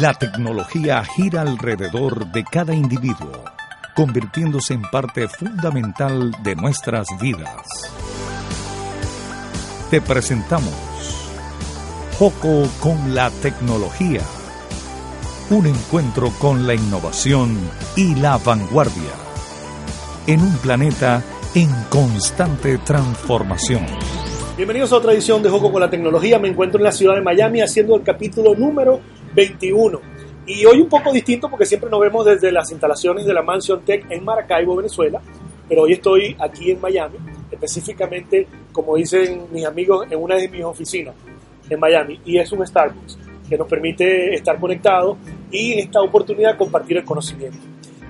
La tecnología gira alrededor de cada individuo, convirtiéndose en parte fundamental de nuestras vidas. Te presentamos Foco con la tecnología. Un encuentro con la innovación y la vanguardia. En un planeta en constante transformación. Bienvenidos a otra edición de Joco con la Tecnología. Me encuentro en la ciudad de Miami haciendo el capítulo número 21. Y hoy un poco distinto porque siempre nos vemos desde las instalaciones de la Mansion Tech en Maracaibo, Venezuela. Pero hoy estoy aquí en Miami, específicamente, como dicen mis amigos, en una de mis oficinas en Miami. Y es un Starbucks que nos permite estar conectados y en esta oportunidad compartir el conocimiento.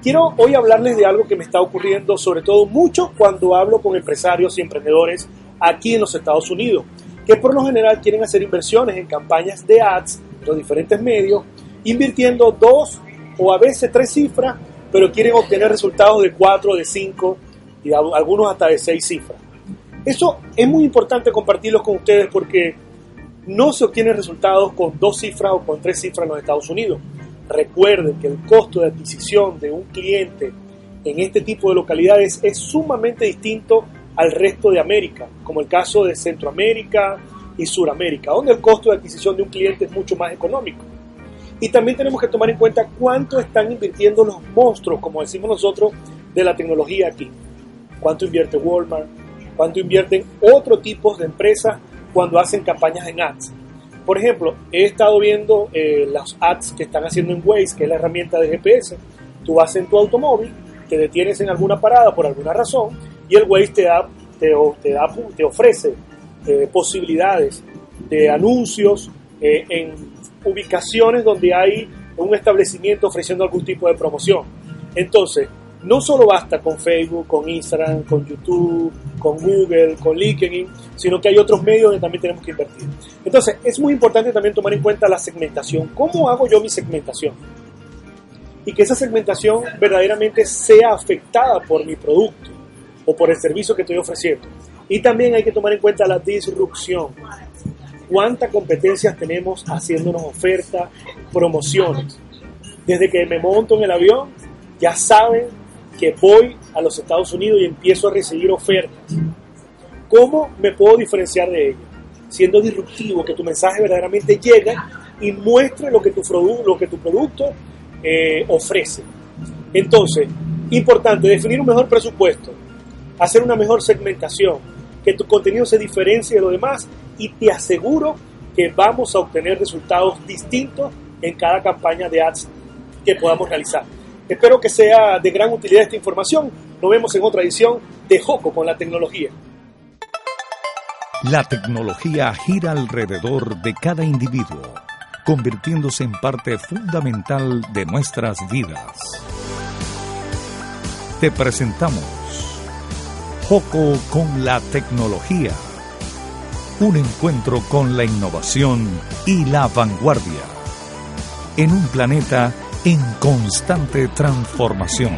Quiero hoy hablarles de algo que me está ocurriendo, sobre todo mucho cuando hablo con empresarios y emprendedores aquí en los Estados Unidos, que por lo general quieren hacer inversiones en campañas de ads los diferentes medios, invirtiendo dos o a veces tres cifras, pero quieren obtener resultados de cuatro, de cinco y algunos hasta de seis cifras. Eso es muy importante compartirlos con ustedes porque no se obtienen resultados con dos cifras o con tres cifras en los Estados Unidos. Recuerden que el costo de adquisición de un cliente en este tipo de localidades es sumamente distinto al resto de América, como el caso de Centroamérica y Suramérica, donde el costo de adquisición de un cliente es mucho más económico. Y también tenemos que tomar en cuenta cuánto están invirtiendo los monstruos, como decimos nosotros, de la tecnología aquí. Cuánto invierte Walmart, cuánto invierten otros tipos de empresas cuando hacen campañas en ads. Por ejemplo, he estado viendo eh, las ads que están haciendo en Waze, que es la herramienta de GPS. Tú vas en tu automóvil, te detienes en alguna parada por alguna razón y el Waze te, da, te, te, da, te ofrece eh, posibilidades de anuncios eh, en ubicaciones donde hay un establecimiento ofreciendo algún tipo de promoción. Entonces, no solo basta con Facebook, con Instagram, con YouTube, con Google, con LinkedIn, sino que hay otros medios donde también tenemos que invertir. Entonces, es muy importante también tomar en cuenta la segmentación. ¿Cómo hago yo mi segmentación? Y que esa segmentación verdaderamente sea afectada por mi producto o por el servicio que estoy ofreciendo. Y también hay que tomar en cuenta la disrupción. ¿Cuántas competencias tenemos haciéndonos ofertas, promociones? Desde que me monto en el avión, ya saben que voy a los Estados Unidos y empiezo a recibir ofertas. ¿Cómo me puedo diferenciar de ellas? Siendo disruptivo, que tu mensaje verdaderamente llegue y muestre lo que tu, lo que tu producto eh, ofrece. Entonces, importante, definir un mejor presupuesto, hacer una mejor segmentación, que tu contenido se diferencie de lo demás y te aseguro que vamos a obtener resultados distintos en cada campaña de ads que podamos realizar. Espero que sea de gran utilidad esta información. Nos vemos en otra edición de Joco con la tecnología. La tecnología gira alrededor de cada individuo, convirtiéndose en parte fundamental de nuestras vidas. Te presentamos Joco con la tecnología. Un encuentro con la innovación y la vanguardia. En un planeta en constante transformación.